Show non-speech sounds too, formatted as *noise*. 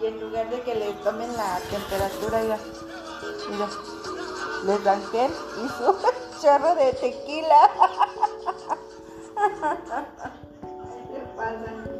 Y en lugar de que le tomen la temperatura, mira, mira les dan gel y su *laughs* chorro de tequila. *laughs* ¿Qué pasa?